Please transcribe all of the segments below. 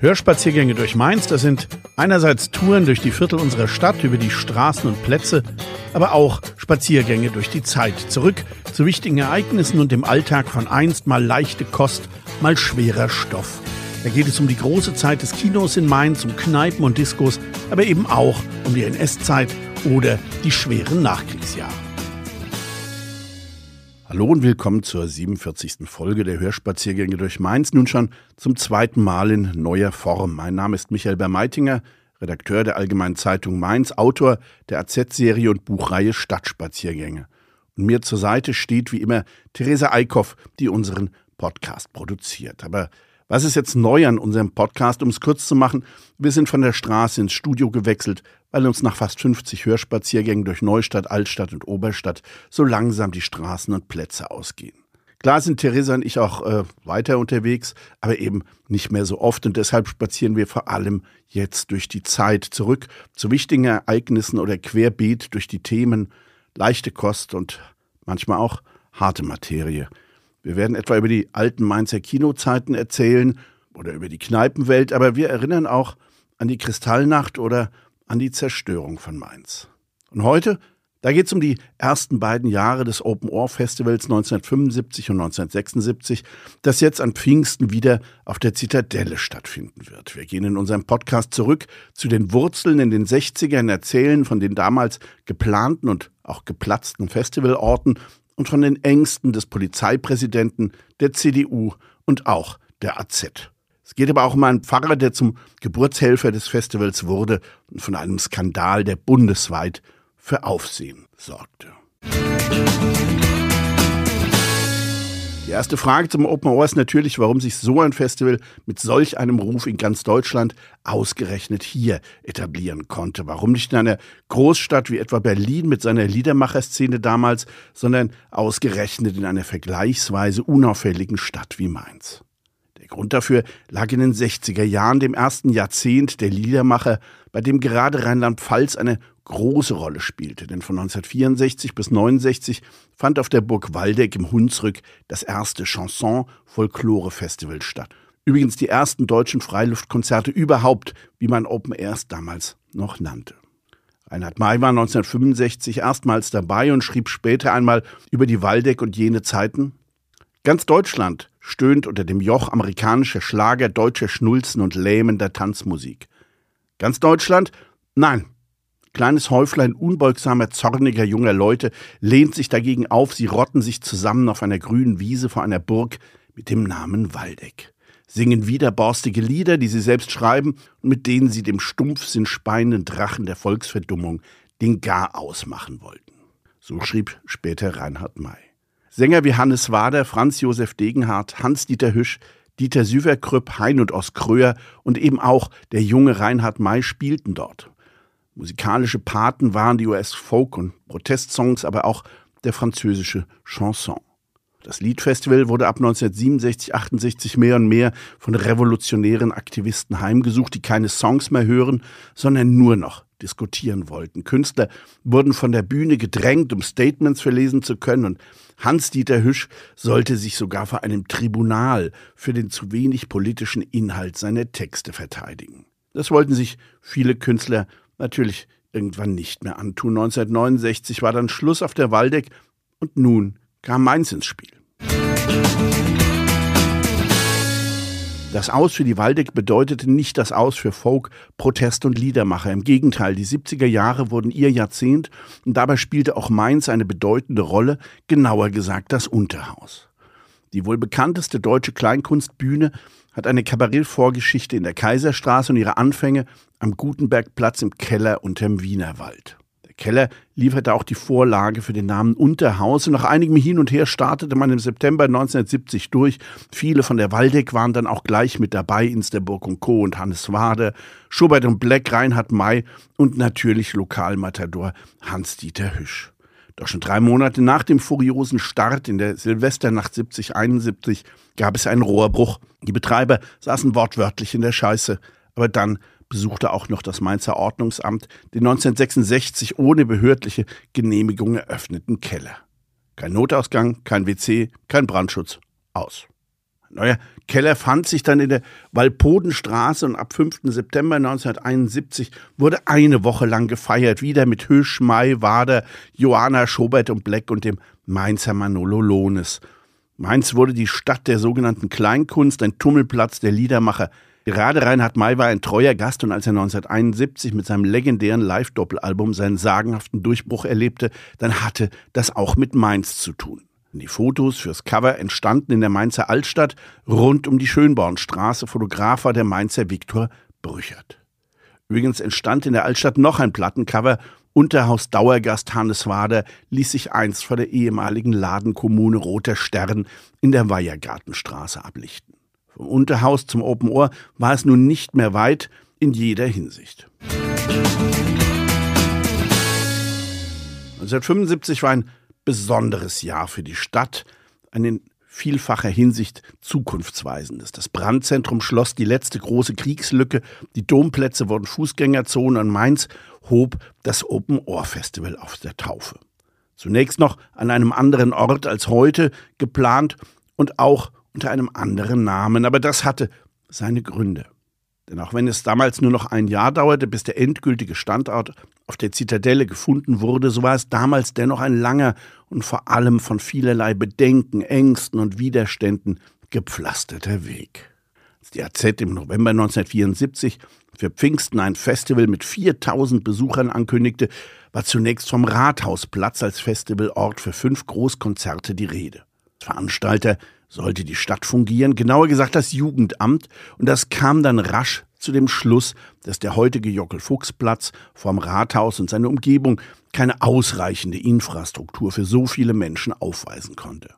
Hörspaziergänge durch Mainz, das sind einerseits Touren durch die Viertel unserer Stadt, über die Straßen und Plätze, aber auch Spaziergänge durch die Zeit, zurück zu wichtigen Ereignissen und dem Alltag von einst mal leichte Kost, mal schwerer Stoff. Da geht es um die große Zeit des Kinos in Mainz, um Kneipen und Diskos, aber eben auch um die NS-Zeit oder die schweren Nachkriegsjahre. Hallo und willkommen zur 47. Folge der Hörspaziergänge durch Mainz, nun schon zum zweiten Mal in neuer Form. Mein Name ist Michael Bermeitinger, Redakteur der Allgemeinen Zeitung Mainz, Autor der AZ-Serie und Buchreihe Stadtspaziergänge. Und mir zur Seite steht wie immer Theresa Eickhoff, die unseren Podcast produziert. Aber was ist jetzt neu an unserem Podcast? Um es kurz zu machen, wir sind von der Straße ins Studio gewechselt, weil uns nach fast 50 Hörspaziergängen durch Neustadt, Altstadt und Oberstadt so langsam die Straßen und Plätze ausgehen. Klar sind Theresa und ich auch äh, weiter unterwegs, aber eben nicht mehr so oft und deshalb spazieren wir vor allem jetzt durch die Zeit zurück zu wichtigen Ereignissen oder querbeet durch die Themen leichte Kost und manchmal auch harte Materie. Wir werden etwa über die alten Mainzer Kinozeiten erzählen oder über die Kneipenwelt, aber wir erinnern auch an die Kristallnacht oder an die Zerstörung von Mainz. Und heute, da geht es um die ersten beiden Jahre des Open Ohr Festivals 1975 und 1976, das jetzt an Pfingsten wieder auf der Zitadelle stattfinden wird. Wir gehen in unserem Podcast zurück zu den Wurzeln in den 60ern, erzählen von den damals geplanten und auch geplatzten Festivalorten und von den Ängsten des Polizeipräsidenten, der CDU und auch der AZ. Es geht aber auch um einen Pfarrer, der zum Geburtshelfer des Festivals wurde und von einem Skandal, der bundesweit für Aufsehen sorgte. Die erste Frage zum Open Hour ist natürlich, warum sich so ein Festival mit solch einem Ruf in ganz Deutschland ausgerechnet hier etablieren konnte. Warum nicht in einer Großstadt wie etwa Berlin mit seiner Liedermacherszene damals, sondern ausgerechnet in einer vergleichsweise unauffälligen Stadt wie Mainz. Der Grund dafür lag in den 60er Jahren, dem ersten Jahrzehnt der Liedermacher, bei dem gerade Rheinland-Pfalz eine große Rolle spielte, denn von 1964 bis 1969 fand auf der Burg Waldeck im Hunsrück das erste Chanson-Folklore-Festival statt. Übrigens die ersten deutschen Freiluftkonzerte überhaupt, wie man Open Airs damals noch nannte. Reinhard May war 1965 erstmals dabei und schrieb später einmal über die Waldeck und jene Zeiten. Ganz Deutschland stöhnt unter dem Joch amerikanischer Schlager, deutscher Schnulzen und lähmender Tanzmusik. Ganz Deutschland? Nein, Kleines Häuflein unbeugsamer, zorniger junger Leute lehnt sich dagegen auf, sie rotten sich zusammen auf einer grünen Wiese vor einer Burg mit dem Namen Waldeck, singen widerborstige Lieder, die sie selbst schreiben und mit denen sie dem Stumpfsinn speienden Drachen der Volksverdummung den Gar ausmachen wollten. So schrieb später Reinhard May. Sänger wie Hannes Wader, Franz Josef Degenhardt, Hans-Dieter Hüsch, Dieter Süverkrüpp, Hein und Oskröer und eben auch der junge Reinhard May spielten dort. Musikalische Paten waren die US-Folk- und Protestsongs, aber auch der französische Chanson. Das Liedfestival wurde ab 1967, 68 mehr und mehr von revolutionären Aktivisten heimgesucht, die keine Songs mehr hören, sondern nur noch diskutieren wollten. Künstler wurden von der Bühne gedrängt, um Statements verlesen zu können, und Hans-Dieter Hüsch sollte sich sogar vor einem Tribunal für den zu wenig politischen Inhalt seiner Texte verteidigen. Das wollten sich viele Künstler natürlich irgendwann nicht mehr antun. 1969 war dann Schluss auf der Waldeck und nun kam Mainz ins Spiel. Das Aus für die Waldeck bedeutete nicht das Aus für Folk, Protest und Liedermacher. Im Gegenteil, die 70er Jahre wurden ihr Jahrzehnt und dabei spielte auch Mainz eine bedeutende Rolle, genauer gesagt das Unterhaus. Die wohl bekannteste deutsche Kleinkunstbühne hat eine Kabarettvorgeschichte in der Kaiserstraße und ihre Anfänge am Gutenbergplatz im Keller unterm Wienerwald. Der Keller lieferte auch die Vorlage für den Namen Unterhaus und nach einigem Hin und Her startete man im September 1970 durch. Viele von der Waldeck waren dann auch gleich mit dabei, Insterburg und Co. und Hannes Wade, Schubert und Black, Reinhard May und natürlich Lokalmatador Hans-Dieter Hüsch. Doch schon drei Monate nach dem furiosen Start in der Silvesternacht 70-71 gab es einen Rohrbruch. Die Betreiber saßen wortwörtlich in der Scheiße. Aber dann besuchte auch noch das Mainzer Ordnungsamt den 1966 ohne behördliche Genehmigung eröffneten Keller. Kein Notausgang, kein WC, kein Brandschutz. Aus. Neuer Keller fand sich dann in der Walpodenstraße und ab 5. September 1971 wurde eine Woche lang gefeiert, wieder mit Hüsch, Mai, Wader, Johanna Schobert und Black und dem Mainzer Manolo Lohnes. Mainz wurde die Stadt der sogenannten Kleinkunst, ein Tummelplatz der Liedermacher. Gerade Reinhard May war ein treuer Gast und als er 1971 mit seinem legendären Live-Doppelalbum seinen sagenhaften Durchbruch erlebte, dann hatte das auch mit Mainz zu tun. Die Fotos fürs Cover entstanden in der Mainzer Altstadt rund um die Schönbornstraße. Fotograf war der Mainzer Viktor Brüchert. Übrigens entstand in der Altstadt noch ein Plattencover. Unterhaus Dauergast Hannes Wader ließ sich einst vor der ehemaligen Ladenkommune Roter Stern in der Weihergartenstraße ablichten. Vom Unterhaus zum Open Ohr war es nun nicht mehr weit in jeder Hinsicht. 1975 war ein besonderes Jahr für die Stadt, ein in vielfacher Hinsicht zukunftsweisendes. Das Brandzentrum schloss die letzte große Kriegslücke, die Domplätze wurden Fußgängerzonen und Mainz hob das Open Ohr Festival auf der Taufe. Zunächst noch an einem anderen Ort als heute geplant und auch unter einem anderen Namen, aber das hatte seine Gründe. Denn auch wenn es damals nur noch ein Jahr dauerte, bis der endgültige Standort auf der Zitadelle gefunden wurde, so war es damals dennoch ein langer und vor allem von vielerlei Bedenken, Ängsten und Widerständen gepflasterter Weg. Als die AZ im November 1974 für Pfingsten ein Festival mit 4000 Besuchern ankündigte, war zunächst vom Rathausplatz als Festivalort für fünf Großkonzerte die Rede. Veranstalter sollte die Stadt fungieren, genauer gesagt das Jugendamt, und das kam dann rasch zu dem Schluss, dass der heutige Jockel-Fuchs-Platz vorm Rathaus und seine Umgebung keine ausreichende Infrastruktur für so viele Menschen aufweisen konnte.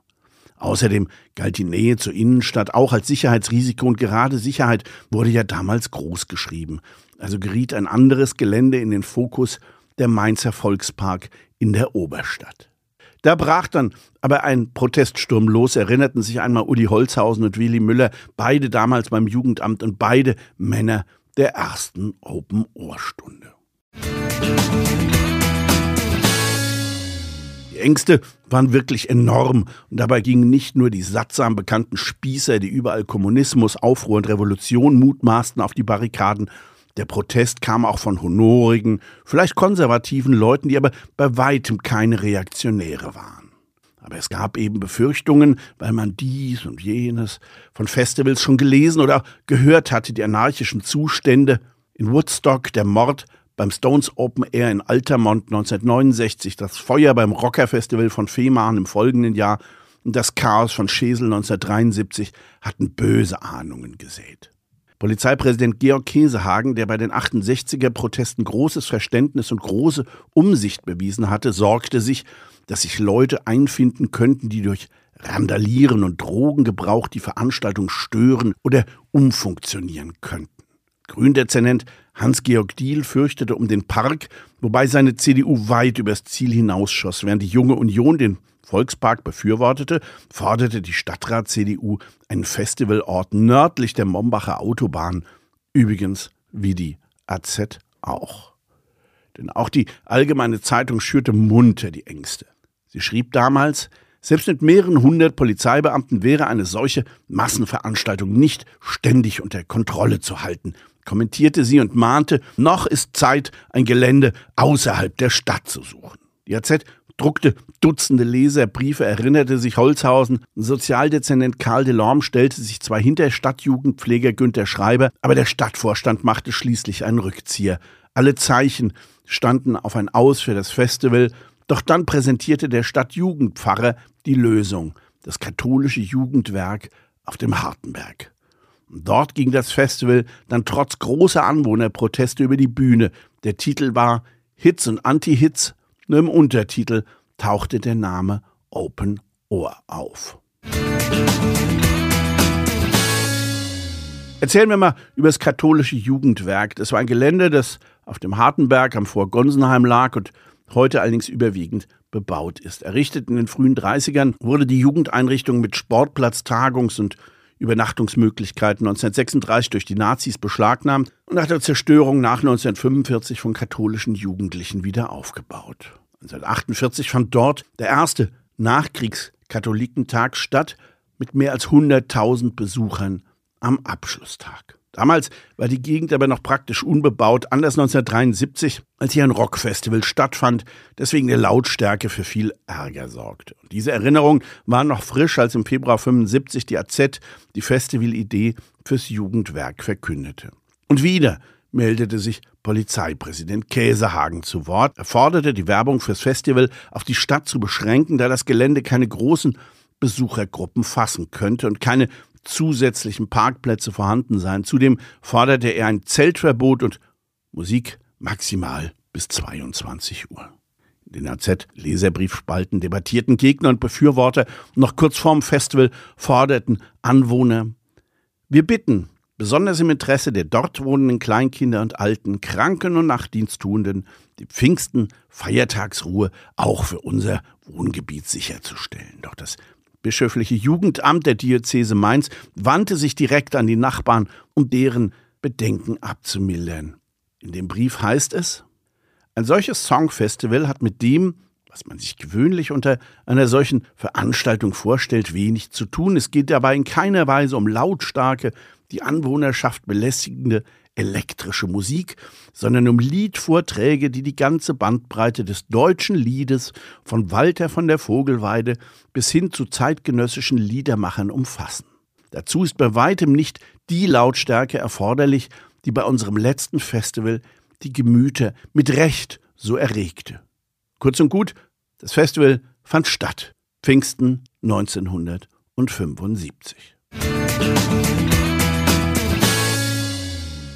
Außerdem galt die Nähe zur Innenstadt auch als Sicherheitsrisiko und gerade Sicherheit wurde ja damals groß geschrieben. Also geriet ein anderes Gelände in den Fokus, der Mainzer Volkspark in der Oberstadt. Da brach dann aber ein Proteststurm los, erinnerten sich einmal Uli Holzhausen und Willy Müller, beide damals beim Jugendamt und beide Männer der ersten Open-Ohr-Stunde. Die Ängste waren wirklich enorm und dabei gingen nicht nur die sattsam bekannten Spießer, die überall Kommunismus, Aufruhr und Revolution mutmaßten, auf die Barrikaden, der Protest kam auch von honorigen, vielleicht konservativen Leuten, die aber bei weitem keine Reaktionäre waren. Aber es gab eben Befürchtungen, weil man dies und jenes von Festivals schon gelesen oder gehört hatte, die anarchischen Zustände in Woodstock, der Mord beim Stones Open Air in Altamont 1969, das Feuer beim Rocker Festival von Fehmarn im folgenden Jahr und das Chaos von Schesel 1973 hatten böse Ahnungen gesät. Polizeipräsident Georg Käsehagen, der bei den 68er-Protesten großes Verständnis und große Umsicht bewiesen hatte, sorgte sich, dass sich Leute einfinden könnten, die durch Randalieren und Drogengebrauch die Veranstaltung stören oder umfunktionieren könnten. Gründezernent Hans-Georg Diehl fürchtete um den Park, wobei seine CDU weit übers Ziel hinausschoss, während die junge Union den Volkspark befürwortete, forderte die Stadtrat-CDU einen Festivalort nördlich der Mombacher Autobahn, übrigens wie die AZ auch. Denn auch die Allgemeine Zeitung schürte munter die Ängste. Sie schrieb damals, selbst mit mehreren hundert Polizeibeamten wäre eine solche Massenveranstaltung nicht ständig unter Kontrolle zu halten, kommentierte sie und mahnte, noch ist Zeit, ein Gelände außerhalb der Stadt zu suchen. Die AZ druckte Dutzende Leserbriefe, erinnerte sich Holzhausen. Sozialdezernent Karl Delorme stellte sich zwar hinter Stadtjugendpfleger Günter Schreiber, aber der Stadtvorstand machte schließlich einen Rückzieher. Alle Zeichen standen auf ein Aus für das Festival, doch dann präsentierte der Stadtjugendpfarrer die Lösung, das katholische Jugendwerk auf dem Hartenberg. Dort ging das Festival dann trotz großer Anwohnerproteste über die Bühne. Der Titel war Hits und Anti-Hits nur im Untertitel tauchte der Name Open Ohr auf. Erzählen wir mal über das katholische Jugendwerk. Das war ein Gelände, das auf dem Hartenberg am Vor Gonsenheim lag und heute allerdings überwiegend bebaut ist. Errichtet in den frühen 30ern wurde die Jugendeinrichtung mit Sportplatz, Tagungs- und Übernachtungsmöglichkeiten 1936 durch die Nazis beschlagnahmt und nach der Zerstörung nach 1945 von katholischen Jugendlichen wieder aufgebaut. 1948 fand dort der erste Nachkriegskatholikentag statt mit mehr als 100.000 Besuchern am Abschlusstag. Damals war die Gegend aber noch praktisch unbebaut, anders 1973, als hier ein Rockfestival stattfand, deswegen der Lautstärke für viel Ärger sorgte. Und diese Erinnerungen waren noch frisch, als im Februar 75 die AZ die Festivalidee fürs Jugendwerk verkündete. Und wieder meldete sich Polizeipräsident Käsehagen zu Wort. Er forderte, die Werbung fürs Festival auf die Stadt zu beschränken, da das Gelände keine großen Besuchergruppen fassen könnte und keine zusätzlichen Parkplätze vorhanden seien. Zudem forderte er ein Zeltverbot und Musik maximal bis 22 Uhr. In den AZ-Leserbriefspalten debattierten Gegner und Befürworter. Noch kurz vorm Festival forderten Anwohner, wir bitten, besonders im Interesse der dort wohnenden Kleinkinder und Alten, Kranken und Nachtdiensttuenden, die Pfingsten Feiertagsruhe auch für unser Wohngebiet sicherzustellen. Doch das bischöfliche Jugendamt der Diözese Mainz wandte sich direkt an die Nachbarn, um deren Bedenken abzumildern. In dem Brief heißt es, ein solches Songfestival hat mit dem, was man sich gewöhnlich unter einer solchen Veranstaltung vorstellt, wenig zu tun. Es geht dabei in keiner Weise um lautstarke, die Anwohnerschaft belästigende elektrische Musik, sondern um Liedvorträge, die die ganze Bandbreite des deutschen Liedes von Walter von der Vogelweide bis hin zu zeitgenössischen Liedermachern umfassen. Dazu ist bei weitem nicht die Lautstärke erforderlich, die bei unserem letzten Festival die Gemüter mit Recht so erregte. Kurz und gut, das Festival fand statt. Pfingsten 1975.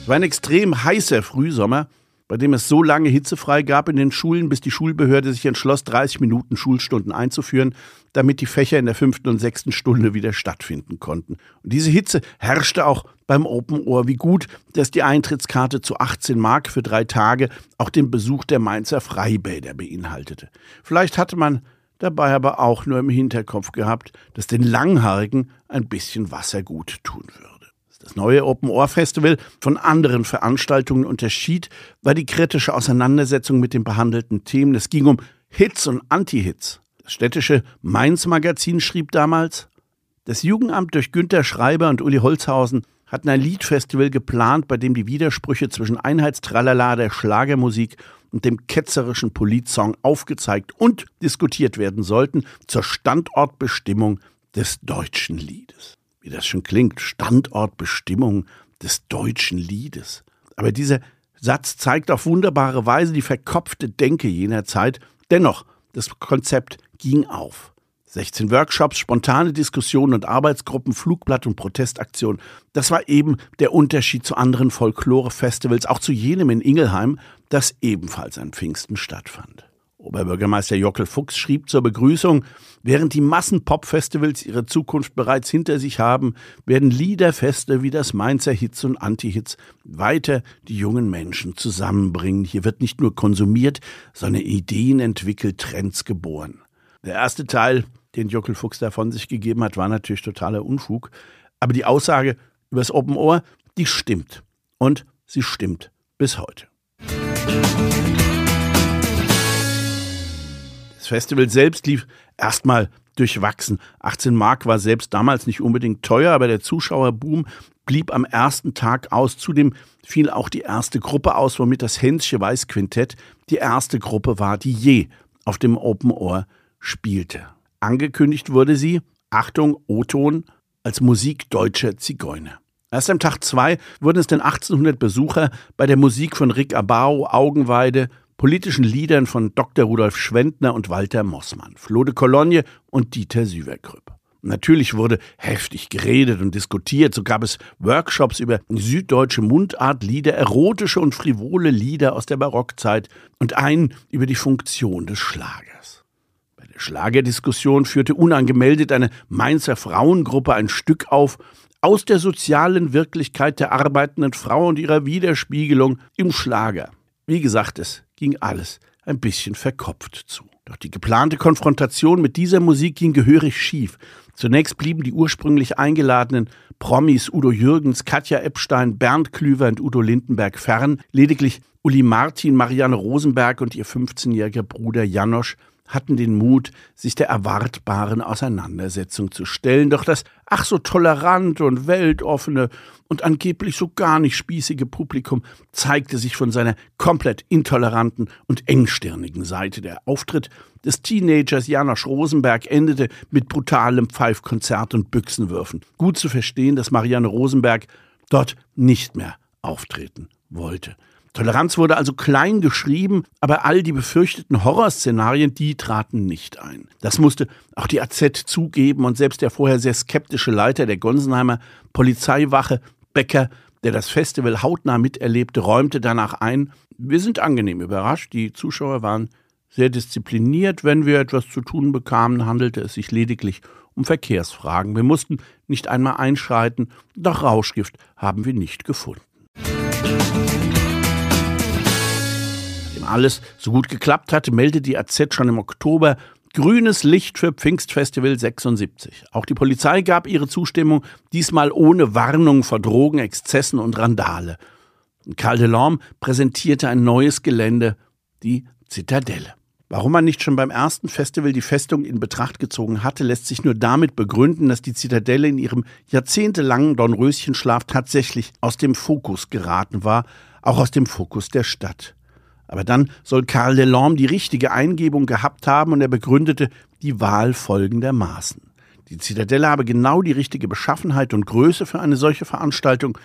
Es war ein extrem heißer Frühsommer, bei dem es so lange hitzefrei gab in den Schulen, bis die Schulbehörde sich entschloss, 30 Minuten Schulstunden einzuführen, damit die Fächer in der fünften und sechsten Stunde wieder stattfinden konnten. Und diese Hitze herrschte auch beim Open Ohr. Wie gut, dass die Eintrittskarte zu 18 Mark für drei Tage auch den Besuch der Mainzer Freibäder beinhaltete. Vielleicht hatte man dabei aber auch nur im Hinterkopf gehabt, dass den Langhaarigen ein bisschen Wasser gut tun würde. Das neue Open Ohr Festival von anderen Veranstaltungen unterschied, war die kritische Auseinandersetzung mit den behandelten Themen. Es ging um Hits und Anti-Hits. Das städtische Mainz-Magazin schrieb damals, das Jugendamt durch Günter Schreiber und Uli Holzhausen hatten ein Liedfestival geplant, bei dem die Widersprüche zwischen Einheitstralala der Schlagermusik und dem ketzerischen Politsong aufgezeigt und diskutiert werden sollten zur Standortbestimmung des deutschen Liedes wie das schon klingt, Standortbestimmung des deutschen Liedes. Aber dieser Satz zeigt auf wunderbare Weise die verkopfte Denke jener Zeit. Dennoch, das Konzept ging auf. 16 Workshops, spontane Diskussionen und Arbeitsgruppen, Flugblatt und Protestaktionen. Das war eben der Unterschied zu anderen Folklore-Festivals, auch zu jenem in Ingelheim, das ebenfalls an Pfingsten stattfand. Oberbürgermeister Jockel Fuchs schrieb zur Begrüßung, während die Massenpop-Festivals ihre Zukunft bereits hinter sich haben, werden Liederfeste wie das Mainzer Hits und Anti-Hits weiter die jungen Menschen zusammenbringen. Hier wird nicht nur konsumiert, sondern Ideen entwickelt, Trends geboren. Der erste Teil, den Jockel Fuchs da von sich gegeben hat, war natürlich totaler Unfug. Aber die Aussage über das Open Ohr, die stimmt. Und sie stimmt bis heute. Das Festival selbst lief erstmal durchwachsen. 18 Mark war selbst damals nicht unbedingt teuer, aber der Zuschauerboom blieb am ersten Tag aus. Zudem fiel auch die erste Gruppe aus, womit das Hensche Weißquintett die erste Gruppe war, die je auf dem Open Ohr spielte. Angekündigt wurde sie, Achtung, O-Ton, als Musik deutscher Zigeuner. Erst am Tag zwei wurden es den 1800 Besucher bei der Musik von Rick Abao, Augenweide, politischen Liedern von Dr. Rudolf Schwendner und Walter Mossmann, Flode Cologne und Dieter Süverkrüpp. Natürlich wurde heftig geredet und diskutiert. So gab es Workshops über süddeutsche Mundartlieder, erotische und frivole Lieder aus der Barockzeit und einen über die Funktion des Schlagers. Bei der Schlagerdiskussion führte unangemeldet eine Mainzer Frauengruppe ein Stück auf aus der sozialen Wirklichkeit der arbeitenden Frau und ihrer Widerspiegelung im Schlager. Wie gesagt, es ging alles ein bisschen verkopft zu. Doch die geplante Konfrontation mit dieser Musik ging gehörig schief. Zunächst blieben die ursprünglich eingeladenen Promis Udo Jürgens, Katja Epstein, Bernd Klüver und Udo Lindenberg fern. Lediglich Uli Martin, Marianne Rosenberg und ihr 15-jähriger Bruder Janosch hatten den Mut, sich der erwartbaren Auseinandersetzung zu stellen. Doch das ach so tolerante und weltoffene und angeblich so gar nicht spießige Publikum zeigte sich von seiner komplett intoleranten und engstirnigen Seite. Der Auftritt des Teenagers Janosch Rosenberg endete mit brutalem Pfeifkonzert und Büchsenwürfen. Gut zu verstehen, dass Marianne Rosenberg dort nicht mehr auftreten wollte. Toleranz wurde also klein geschrieben, aber all die befürchteten Horrorszenarien, die traten nicht ein. Das musste auch die AZ zugeben und selbst der vorher sehr skeptische Leiter der Gonsenheimer Polizeiwache, Becker, der das Festival hautnah miterlebte, räumte danach ein, wir sind angenehm überrascht, die Zuschauer waren sehr diszipliniert, wenn wir etwas zu tun bekamen, handelte es sich lediglich um Verkehrsfragen. Wir mussten nicht einmal einschreiten, doch Rauschgift haben wir nicht gefunden alles so gut geklappt hatte, meldet die AZ schon im Oktober grünes Licht für Pfingstfestival 76. Auch die Polizei gab ihre Zustimmung, diesmal ohne Warnung vor Drogen, Exzessen und Randale. Karl Delorme präsentierte ein neues Gelände, die Zitadelle. Warum man nicht schon beim ersten Festival die Festung in Betracht gezogen hatte, lässt sich nur damit begründen, dass die Zitadelle in ihrem jahrzehntelangen Dornröschenschlaf tatsächlich aus dem Fokus geraten war, auch aus dem Fokus der Stadt. Aber dann soll Karl Delorme die richtige Eingebung gehabt haben und er begründete die Wahl folgendermaßen. Die Zitadelle habe genau die richtige Beschaffenheit und Größe für eine solche Veranstaltung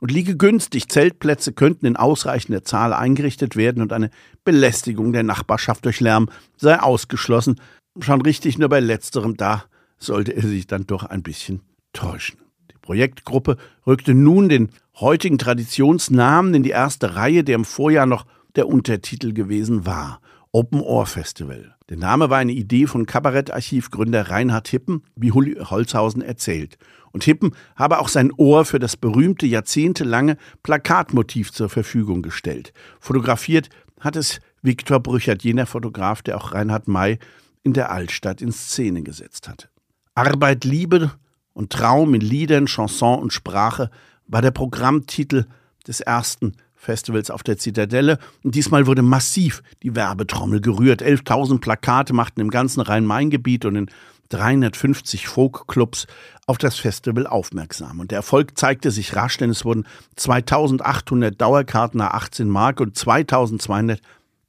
und liege günstig. Zeltplätze könnten in ausreichender Zahl eingerichtet werden und eine Belästigung der Nachbarschaft durch Lärm sei ausgeschlossen. Schon richtig, nur bei letzterem da sollte er sich dann doch ein bisschen täuschen. Die Projektgruppe rückte nun den heutigen Traditionsnamen in die erste Reihe, der im Vorjahr noch der Untertitel gewesen war. Open Ohr Festival. Der Name war eine Idee von Kabarettarchivgründer Reinhard Hippen, wie Hulli Holzhausen erzählt. Und Hippen habe auch sein Ohr für das berühmte jahrzehntelange Plakatmotiv zur Verfügung gestellt. Fotografiert hat es Viktor Brüchert, jener Fotograf, der auch Reinhard May in der Altstadt in Szene gesetzt hatte. Arbeit, Liebe und Traum in Liedern, Chanson und Sprache war der Programmtitel des ersten Festivals auf der Zitadelle. Und diesmal wurde massiv die Werbetrommel gerührt. 11.000 Plakate machten im ganzen Rhein-Main-Gebiet und in 350 Folkclubs auf das Festival aufmerksam. Und der Erfolg zeigte sich rasch, denn es wurden 2800 Dauerkarten nach 18 Mark und 2200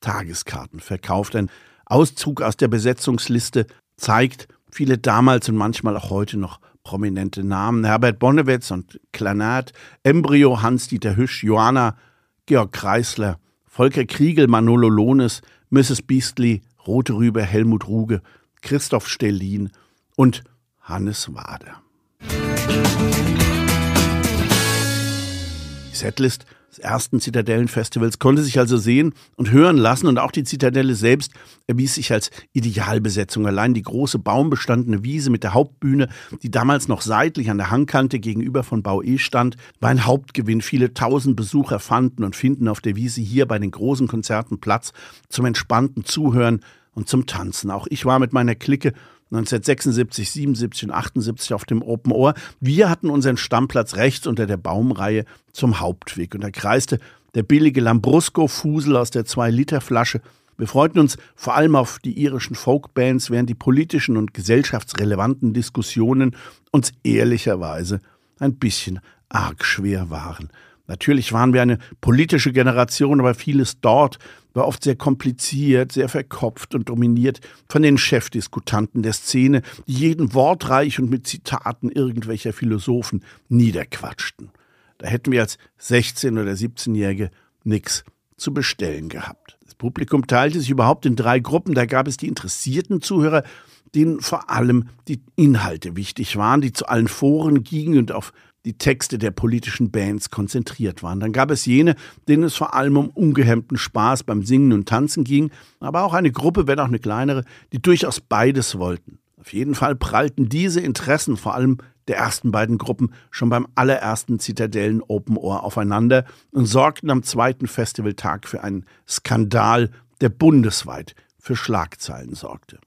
Tageskarten verkauft. Ein Auszug aus der Besetzungsliste zeigt viele damals und manchmal auch heute noch prominente Namen. Herbert Bonnewitz und Klanat, Embryo, Hans-Dieter Hüsch, Johanna Georg Kreisler, Volker Kriegel, Manolo Lohnes, Mrs. Beastly, Rote Rübe, Helmut Ruge, Christoph Stellin und Hannes Wader. Die Setlist des ersten Zitadellenfestivals konnte sich also sehen und hören lassen und auch die Zitadelle selbst erwies sich als Idealbesetzung. Allein die große baumbestandene Wiese mit der Hauptbühne, die damals noch seitlich an der Hangkante gegenüber von Bau E stand, war ein Hauptgewinn. Viele tausend Besucher fanden und finden auf der Wiese hier bei den großen Konzerten Platz zum entspannten Zuhören und zum Tanzen. Auch ich war mit meiner Clique 1976, 77 und 78 auf dem Open Ohr. Wir hatten unseren Stammplatz rechts unter der Baumreihe zum Hauptweg und da kreiste der billige Lambrusco-Fusel aus der 2-Liter-Flasche. Wir freuten uns vor allem auf die irischen Folkbands, während die politischen und gesellschaftsrelevanten Diskussionen uns ehrlicherweise ein bisschen arg schwer waren. Natürlich waren wir eine politische Generation, aber vieles dort war oft sehr kompliziert, sehr verkopft und dominiert von den Chefdiskutanten der Szene, die jeden wortreich und mit Zitaten irgendwelcher Philosophen niederquatschten. Da hätten wir als 16- oder 17-Jährige nichts zu bestellen gehabt. Das Publikum teilte sich überhaupt in drei Gruppen. Da gab es die interessierten Zuhörer, denen vor allem die Inhalte wichtig waren, die zu allen Foren gingen und auf die Texte der politischen Bands konzentriert waren. Dann gab es jene, denen es vor allem um ungehemmten Spaß beim Singen und Tanzen ging, aber auch eine Gruppe, wenn auch eine kleinere, die durchaus beides wollten. Auf jeden Fall prallten diese Interessen vor allem der ersten beiden Gruppen schon beim allerersten Zitadellen Open Ohr aufeinander und sorgten am zweiten Festivaltag für einen Skandal, der bundesweit für Schlagzeilen sorgte.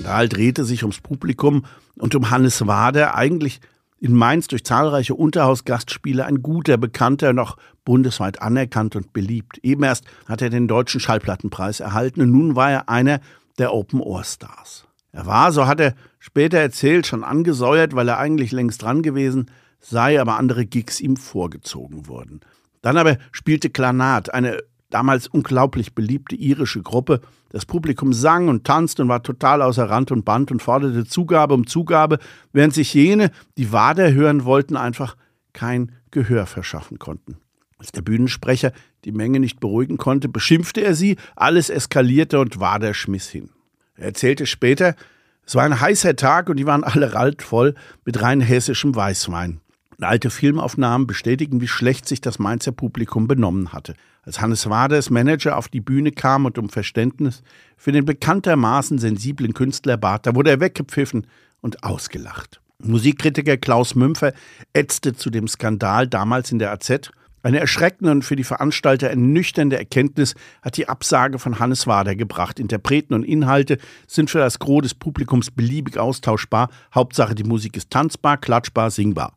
Skandal drehte sich ums Publikum und um Hannes Wader. Eigentlich in Mainz durch zahlreiche Unterhausgastspiele ein guter Bekannter, noch bundesweit anerkannt und beliebt. Eben erst hat er den Deutschen Schallplattenpreis erhalten und nun war er einer der Open-Ohr-Stars. Er war, so hat er später erzählt, schon angesäuert, weil er eigentlich längst dran gewesen sei, aber andere Gigs ihm vorgezogen wurden. Dann aber spielte Klanat, eine damals unglaublich beliebte irische Gruppe. Das Publikum sang und tanzte und war total außer Rand und Band und forderte Zugabe um Zugabe, während sich jene, die Wader hören wollten, einfach kein Gehör verschaffen konnten. Als der Bühnensprecher die Menge nicht beruhigen konnte, beschimpfte er sie, alles eskalierte und Wader schmiss hin. Er erzählte später, es war ein heißer Tag und die waren alle raltvoll mit rein hessischem Weißwein. Alte Filmaufnahmen bestätigen, wie schlecht sich das Mainzer Publikum benommen hatte. Als Hannes Waders Manager auf die Bühne kam und um Verständnis für den bekanntermaßen sensiblen Künstler bat, da wurde er weggepfiffen und ausgelacht. Musikkritiker Klaus Mümpfer ätzte zu dem Skandal damals in der AZ. Eine erschreckende und für die Veranstalter ernüchternde Erkenntnis hat die Absage von Hannes Wader gebracht. Interpreten und Inhalte sind für das Gros des Publikums beliebig austauschbar. Hauptsache die Musik ist tanzbar, klatschbar, singbar.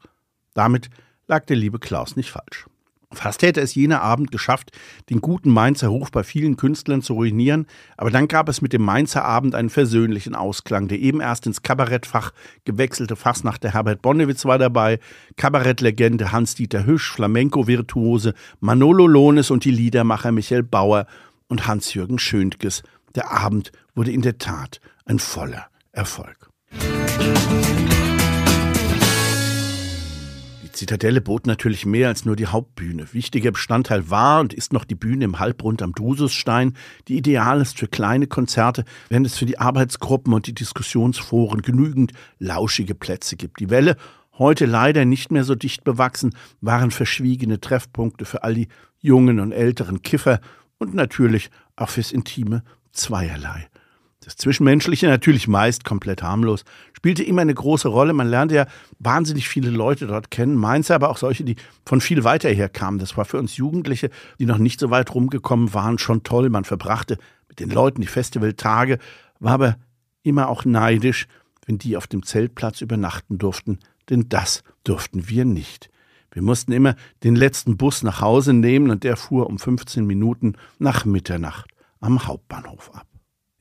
Damit lag der liebe Klaus nicht falsch. Fast hätte es jener Abend geschafft, den guten Mainzer Ruf bei vielen Künstlern zu ruinieren, aber dann gab es mit dem Mainzer Abend einen versöhnlichen Ausklang. Der eben erst ins Kabarettfach gewechselte Fassnachter Herbert Bonnewitz war dabei, Kabarettlegende Hans-Dieter Hüsch, Flamenco-Virtuose Manolo Lohnes und die Liedermacher Michael Bauer und Hans-Jürgen Schöntges. Der Abend wurde in der Tat ein voller Erfolg. Musik Zitadelle bot natürlich mehr als nur die Hauptbühne. Wichtiger Bestandteil war und ist noch die Bühne im Halbrund am Drususstein, die ideal ist für kleine Konzerte, wenn es für die Arbeitsgruppen und die Diskussionsforen genügend lauschige Plätze gibt. Die Welle, heute leider nicht mehr so dicht bewachsen, waren verschwiegene Treffpunkte für all die jungen und älteren Kiffer und natürlich auch fürs intime Zweierlei. Das Zwischenmenschliche natürlich meist komplett harmlos, spielte immer eine große Rolle. Man lernte ja wahnsinnig viele Leute dort kennen, Mainz aber auch solche, die von viel weiter her kamen. Das war für uns Jugendliche, die noch nicht so weit rumgekommen waren, schon toll. Man verbrachte mit den Leuten die Festivaltage, war aber immer auch neidisch, wenn die auf dem Zeltplatz übernachten durften, denn das durften wir nicht. Wir mussten immer den letzten Bus nach Hause nehmen und der fuhr um 15 Minuten nach Mitternacht am Hauptbahnhof ab.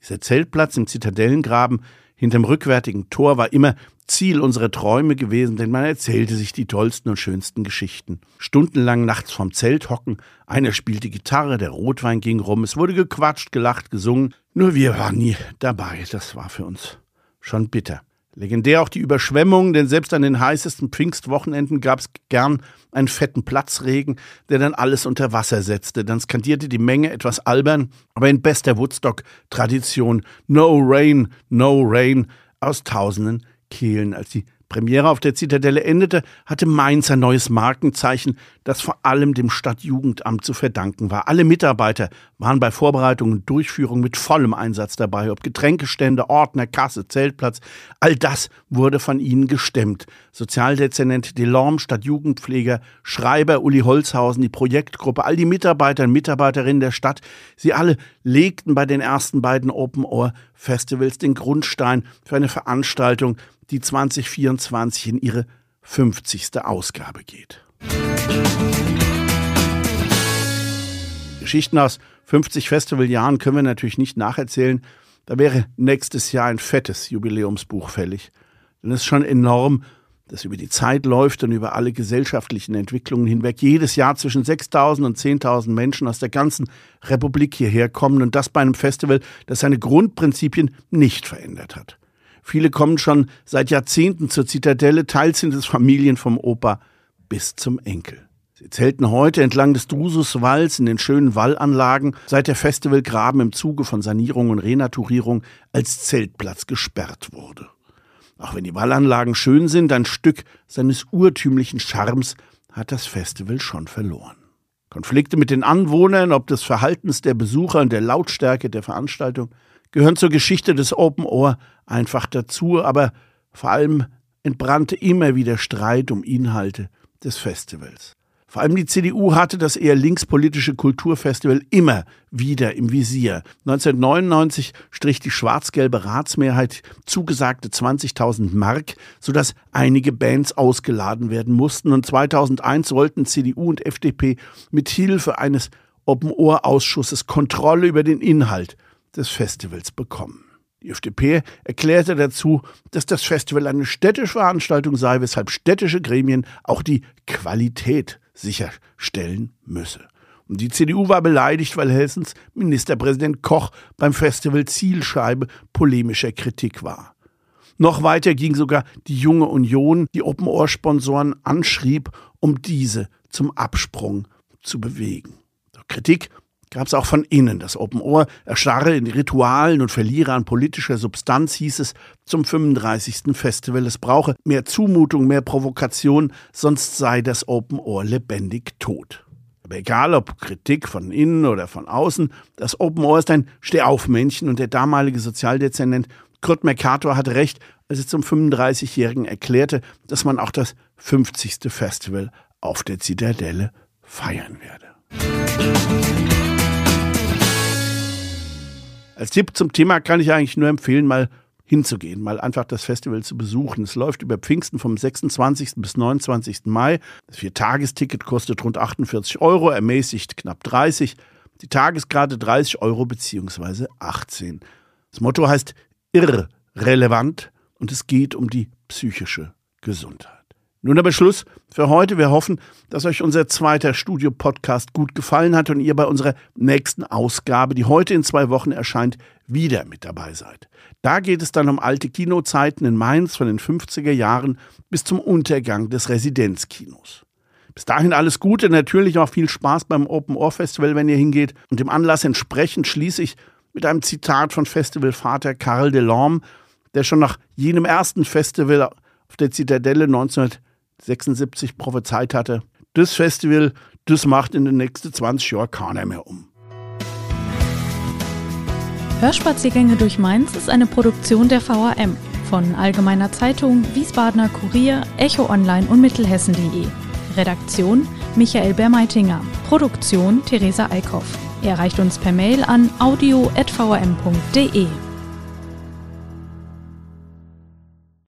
Dieser Zeltplatz im Zitadellengraben hinterm rückwärtigen Tor war immer Ziel unserer Träume gewesen, denn man erzählte sich die tollsten und schönsten Geschichten. Stundenlang nachts vorm Zelt hocken, einer spielte Gitarre, der Rotwein ging rum, es wurde gequatscht, gelacht, gesungen, nur wir waren nie dabei, das war für uns schon bitter. Legendär auch die Überschwemmungen, denn selbst an den heißesten Pfingstwochenenden gab es gern einen fetten Platzregen, der dann alles unter Wasser setzte. Dann skandierte die Menge etwas albern, aber in bester Woodstock-Tradition No Rain, No Rain aus tausenden Kehlen, als die Premiere auf der Zitadelle endete, hatte Mainz ein neues Markenzeichen, das vor allem dem Stadtjugendamt zu verdanken war. Alle Mitarbeiter waren bei Vorbereitung und Durchführung mit vollem Einsatz dabei, ob Getränkestände, Ordner, Kasse, Zeltplatz, all das wurde von ihnen gestemmt. Sozialdezernent Delorme, Stadtjugendpfleger, Schreiber Uli Holzhausen, die Projektgruppe, all die Mitarbeiter und Mitarbeiterinnen der Stadt, sie alle legten bei den ersten beiden Open Ohr Festivals den Grundstein für eine Veranstaltung, die 2024 in ihre 50. Ausgabe geht. Geschichten aus 50 Festivaljahren können wir natürlich nicht nacherzählen. Da wäre nächstes Jahr ein fettes Jubiläumsbuch fällig. Denn es ist schon enorm, das über die Zeit läuft und über alle gesellschaftlichen Entwicklungen hinweg jedes Jahr zwischen 6.000 und 10.000 Menschen aus der ganzen Republik hierher kommen und das bei einem Festival, das seine Grundprinzipien nicht verändert hat. Viele kommen schon seit Jahrzehnten zur Zitadelle, teils sind es Familien vom Opa bis zum Enkel. Sie zelten heute entlang des Drususwalls in den schönen Wallanlagen, seit der Festivalgraben im Zuge von Sanierung und Renaturierung als Zeltplatz gesperrt wurde. Auch wenn die Wallanlagen schön sind, ein Stück seines urtümlichen Charmes hat das Festival schon verloren. Konflikte mit den Anwohnern, ob des Verhaltens der Besucher und der Lautstärke der Veranstaltung, gehören zur Geschichte des Open Ohr einfach dazu, aber vor allem entbrannte immer wieder Streit um Inhalte des Festivals. Vor allem die CDU hatte das eher linkspolitische Kulturfestival immer wieder im Visier. 1999 strich die schwarz-gelbe Ratsmehrheit zugesagte 20.000 Mark, sodass einige Bands ausgeladen werden mussten. Und 2001 wollten CDU und FDP mit Hilfe eines Open-Ohr-Ausschusses Kontrolle über den Inhalt des Festivals bekommen. Die FDP erklärte dazu, dass das Festival eine städtische Veranstaltung sei, weshalb städtische Gremien auch die Qualität sicherstellen müsse. Und die CDU war beleidigt, weil Hessens Ministerpräsident Koch beim Festival Zielscheibe polemischer Kritik war. Noch weiter ging sogar die junge Union, die Open-Ohr-Sponsoren anschrieb, um diese zum Absprung zu bewegen. Kritik gab es auch von innen. Das Open Ohr erstarre in Ritualen und verliere an politischer Substanz, hieß es zum 35. Festival. Es brauche mehr Zumutung, mehr Provokation, sonst sei das Open Ohr lebendig tot. Aber egal ob Kritik von innen oder von außen, das Open Ohr ist ein Stehaufmännchen und der damalige Sozialdezernent Kurt Mercator hatte recht, als er zum 35-Jährigen erklärte, dass man auch das 50. Festival auf der Zitadelle feiern werde. Als Tipp zum Thema kann ich eigentlich nur empfehlen, mal hinzugehen, mal einfach das Festival zu besuchen. Es läuft über Pfingsten vom 26. bis 29. Mai. Das Viertagesticket kostet rund 48 Euro, ermäßigt knapp 30. Die Tagesgrade 30 Euro beziehungsweise 18. Das Motto heißt irrelevant und es geht um die psychische Gesundheit. Nun aber Schluss für heute. Wir hoffen, dass euch unser zweiter Studio-Podcast gut gefallen hat und ihr bei unserer nächsten Ausgabe, die heute in zwei Wochen erscheint, wieder mit dabei seid. Da geht es dann um alte Kinozeiten in Mainz von den 50er Jahren bis zum Untergang des Residenzkinos. Bis dahin alles Gute, natürlich auch viel Spaß beim Open Ohr Festival, wenn ihr hingeht. Und dem Anlass entsprechend schließe ich mit einem Zitat von Festivalvater Karl Delorme, der schon nach jenem ersten Festival auf der Zitadelle 19 76 prophezeit hatte, das Festival, das macht in den nächsten 20 Jahren keiner mehr um. Hörspaziergänge durch Mainz ist eine Produktion der VAM von Allgemeiner Zeitung, Wiesbadener Kurier, Echo Online und Mittelhessen.de. Redaktion Michael Bermeitinger. Produktion Theresa Eickhoff. Er erreicht uns per Mail an audio.vam.de.